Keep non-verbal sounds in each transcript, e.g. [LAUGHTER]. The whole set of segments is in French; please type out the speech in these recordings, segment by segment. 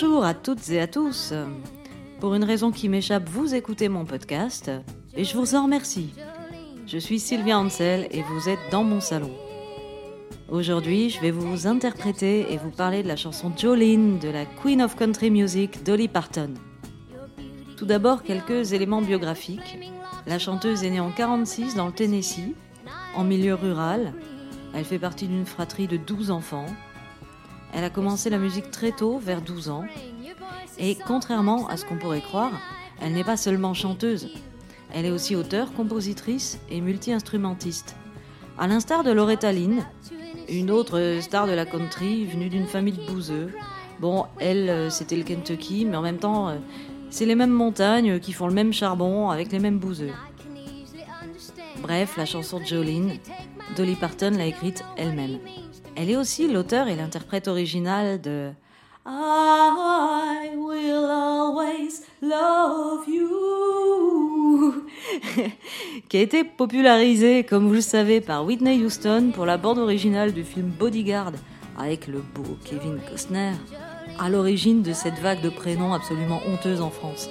Bonjour à toutes et à tous. Pour une raison qui m'échappe, vous écoutez mon podcast et je vous en remercie. Je suis Sylvia Ansel et vous êtes dans mon salon. Aujourd'hui, je vais vous interpréter et vous parler de la chanson Jolene de la Queen of Country Music, Dolly Parton. Tout d'abord, quelques éléments biographiques. La chanteuse est née en 46 dans le Tennessee, en milieu rural. Elle fait partie d'une fratrie de 12 enfants. Elle a commencé la musique très tôt, vers 12 ans. Et contrairement à ce qu'on pourrait croire, elle n'est pas seulement chanteuse. Elle est aussi auteure, compositrice et multi-instrumentiste. À l'instar de Loretta Lynn, une autre star de la country venue d'une famille de bouseux. Bon, elle, euh, c'était le Kentucky, mais en même temps, euh, c'est les mêmes montagnes qui font le même charbon avec les mêmes bouseux. Bref, la chanson de Jolene, Dolly Parton l'a écrite elle-même. Elle est aussi l'auteur et l'interprète originale de I will always love you, [LAUGHS] qui a été popularisée, comme vous le savez, par Whitney Houston pour la bande originale du film Bodyguard avec le beau Kevin Costner, à l'origine de cette vague de prénoms absolument honteuse en France.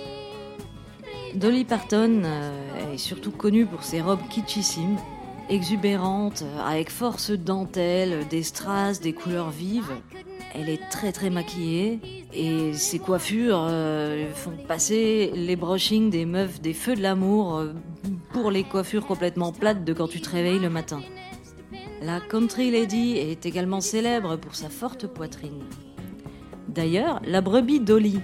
Dolly Parton euh, est surtout connue pour ses robes kitschissimes, exubérantes, avec force dentelle, des strass, des couleurs vives, elle est très très maquillée et ses coiffures euh, font passer les brushings des meufs des feux de l'amour euh, pour les coiffures complètement plates de quand tu te réveilles le matin. La country lady est également célèbre pour sa forte poitrine. D'ailleurs, la brebis Dolly,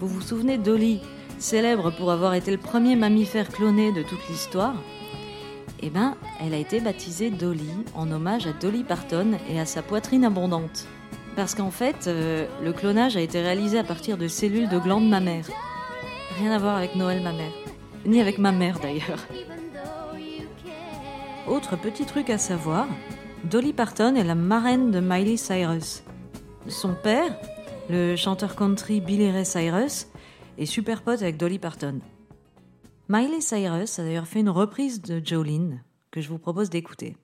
vous vous souvenez Dolly, célèbre pour avoir été le premier mammifère cloné de toute l'histoire? Eh bien, elle a été baptisée Dolly en hommage à Dolly Parton et à sa poitrine abondante. Parce qu'en fait, euh, le clonage a été réalisé à partir de cellules de glandes mammaires. Rien à voir avec Noël ma. Ni avec ma mère d'ailleurs. Autre petit truc à savoir, Dolly Parton est la marraine de Miley Cyrus. Son père, le chanteur country Billy Ray Cyrus, est super pote avec Dolly Parton. Miley Cyrus a d'ailleurs fait une reprise de Jolene que je vous propose d'écouter.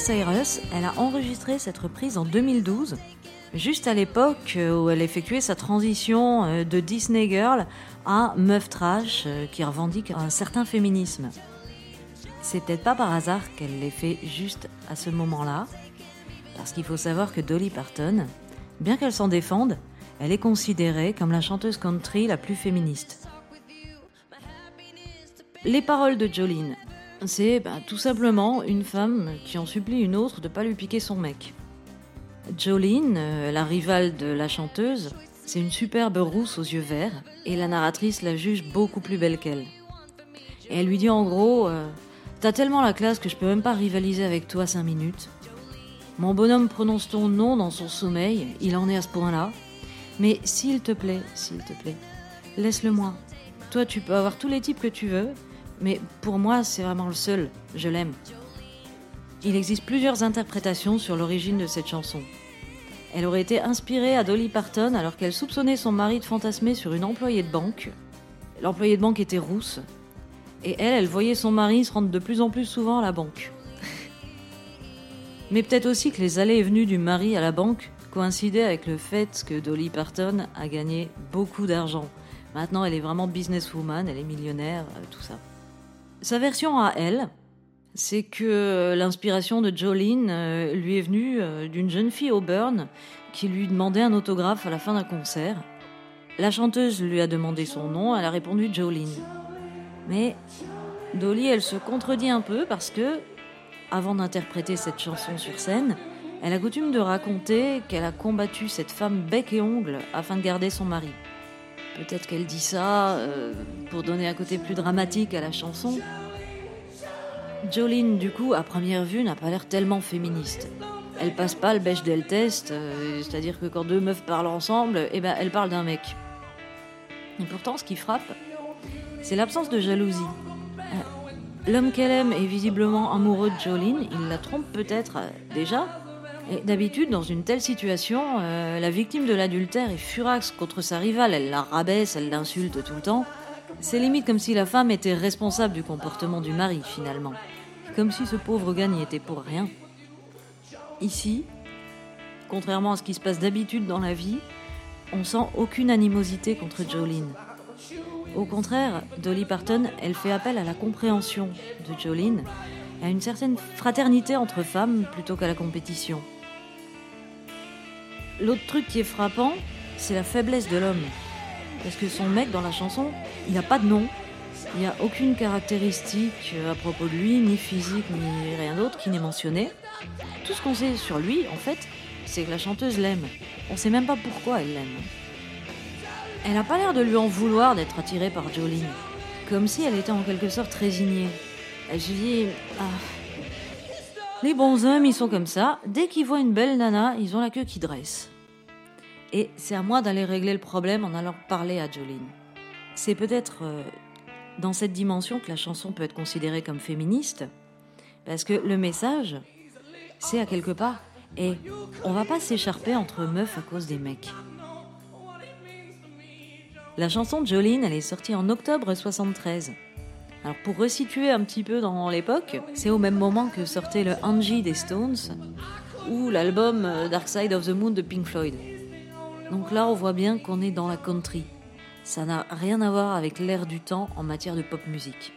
Cyrus, elle a enregistré cette reprise en 2012, juste à l'époque où elle effectuait sa transition euh, de Disney Girl à meuf trash euh, qui revendique un certain féminisme. C'est peut-être pas par hasard qu'elle l'ait fait juste à ce moment-là, parce qu'il faut savoir que Dolly Parton, bien qu'elle s'en défende, elle est considérée comme la chanteuse country la plus féministe. Les paroles de Jolene, c'est bah, tout simplement une femme qui en supplie une autre de pas lui piquer son mec. Jolene, euh, la rivale de la chanteuse, c'est une superbe rousse aux yeux verts et la narratrice la juge beaucoup plus belle qu'elle. Et elle lui dit en gros euh, T'as tellement la classe que je peux même pas rivaliser avec toi cinq minutes. Mon bonhomme prononce ton nom dans son sommeil, il en est à ce point-là. Mais s'il te plaît, s'il te plaît, laisse-le moi. Toi, tu peux avoir tous les types que tu veux, mais pour moi, c'est vraiment le seul. Je l'aime. Il existe plusieurs interprétations sur l'origine de cette chanson. Elle aurait été inspirée à Dolly Parton alors qu'elle soupçonnait son mari de fantasmer sur une employée de banque. L'employée de banque était rousse. Et elle, elle voyait son mari se rendre de plus en plus souvent à la banque. Mais peut-être aussi que les allées et venues du mari à la banque coïncidaient avec le fait que Dolly Parton a gagné beaucoup d'argent. Maintenant, elle est vraiment businesswoman, elle est millionnaire, euh, tout ça. Sa version à elle, c'est que l'inspiration de Jolene euh, lui est venue euh, d'une jeune fille au Burn qui lui demandait un autographe à la fin d'un concert. La chanteuse lui a demandé son nom, elle a répondu Jolene. Mais Dolly, elle se contredit un peu parce que, avant d'interpréter cette chanson sur scène, elle a coutume de raconter qu'elle a combattu cette femme bec et ongle afin de garder son mari. Peut-être qu'elle dit ça euh, pour donner un côté plus dramatique à la chanson, Jolene, du coup, à première vue, n'a pas l'air tellement féministe. Elle passe pas le Bechdel test, euh, c'est-à-dire que quand deux meufs parlent ensemble, eh ben, elles parlent d'un mec. Et pourtant, ce qui frappe, c'est l'absence de jalousie. Euh, l'homme qu'elle aime est visiblement amoureux de Jolene, il la trompe peut-être déjà. D'habitude, dans une telle situation, la victime de l'adultère est furax contre sa rivale, elle la rabaisse, elle l'insulte tout le temps. C'est limite comme si la femme était responsable du comportement du mari, finalement. Comme si ce pauvre gars n'y était pour rien. Ici, contrairement à ce qui se passe d'habitude dans la vie, on sent aucune animosité contre Jolene. Au contraire, Dolly Parton, elle fait appel à la compréhension de Jolene, à une certaine fraternité entre femmes plutôt qu'à la compétition. L'autre truc qui est frappant, c'est la faiblesse de l'homme. Parce que son mec dans la chanson, il n'a pas de nom. Il n'y a aucune caractéristique à propos de lui, ni physique, ni rien d'autre qui n'est mentionné. Tout ce qu'on sait sur lui, en fait, c'est que la chanteuse l'aime. On ne sait même pas pourquoi elle l'aime. Elle n'a pas l'air de lui en vouloir d'être attirée par Jolene. Comme si elle était en quelque sorte résignée. Elle se dit Ah. Les bons hommes, ils sont comme ça. Dès qu'ils voient une belle nana, ils ont la queue qui dresse. Et c'est à moi d'aller régler le problème en allant parler à Jolene. C'est peut-être euh, dans cette dimension que la chanson peut être considérée comme féministe, parce que le message, c'est à quelque part, et on va pas s'écharper entre meufs à cause des mecs. La chanson de Jolene, elle est sortie en octobre 73. Alors pour resituer un petit peu dans l'époque, c'est au même moment que sortait le Angie des Stones ou l'album euh, Dark Side of the Moon de Pink Floyd. Donc là, on voit bien qu'on est dans la country. Ça n'a rien à voir avec l'air du temps en matière de pop musique.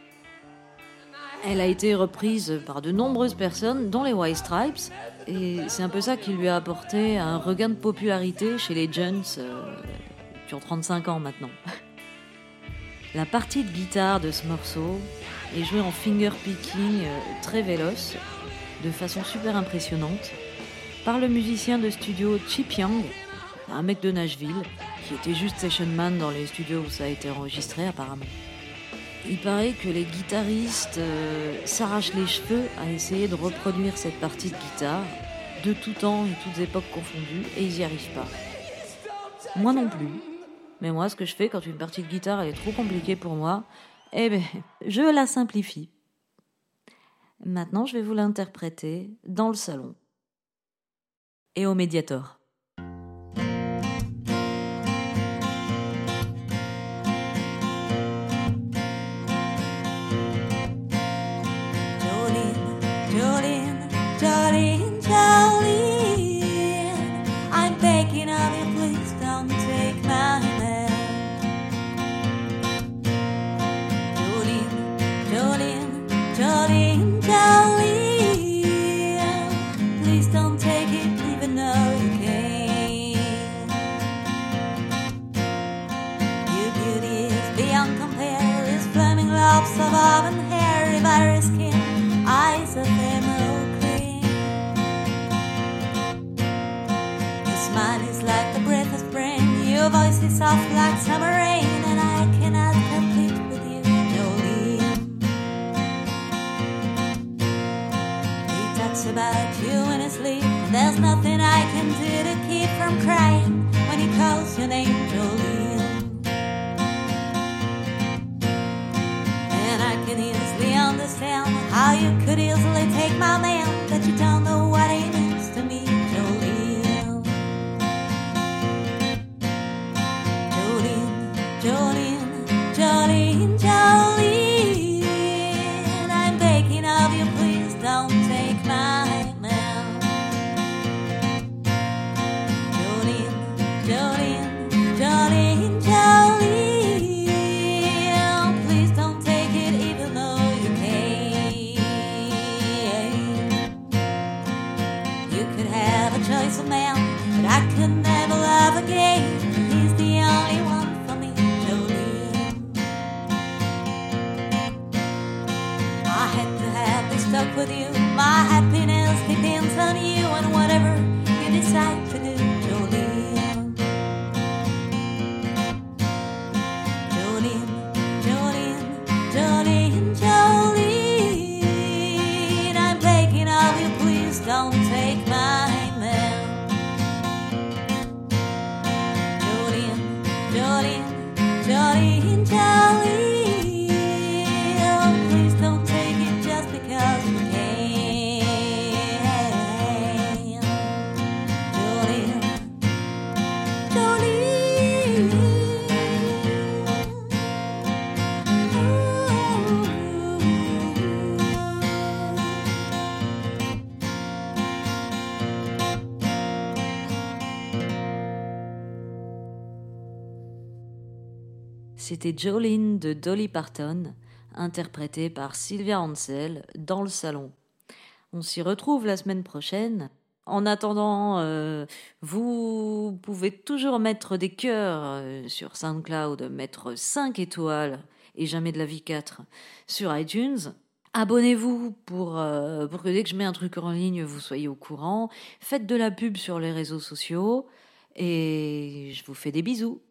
Elle a été reprise par de nombreuses personnes, dont les White Stripes, et c'est un peu ça qui lui a apporté un regain de popularité chez les jeunes euh, qui ont 35 ans maintenant. [LAUGHS] La partie de guitare de ce morceau est jouée en finger picking euh, très véloce, de façon super impressionnante, par le musicien de studio Chip Young, un mec de Nashville, qui était juste session man dans les studios où ça a été enregistré apparemment. Il paraît que les guitaristes euh, s'arrachent les cheveux à essayer de reproduire cette partie de guitare, de tout temps et toutes époques confondues, et ils n'y arrivent pas. Moi non plus. Mais moi, ce que je fais quand une partie de guitare est trop compliquée pour moi, eh ben, je la simplifie. Maintenant, je vais vous l'interpréter dans le salon et au médiator. soft C'était Jolene de Dolly Parton, interprétée par Sylvia Ansel dans le salon. On s'y retrouve la semaine prochaine. En attendant, euh, vous pouvez toujours mettre des cœurs euh, sur SoundCloud, mettre 5 étoiles et jamais de la vie 4 sur iTunes. Abonnez-vous pour, euh, pour que dès que je mets un truc en ligne, vous soyez au courant. Faites de la pub sur les réseaux sociaux et je vous fais des bisous.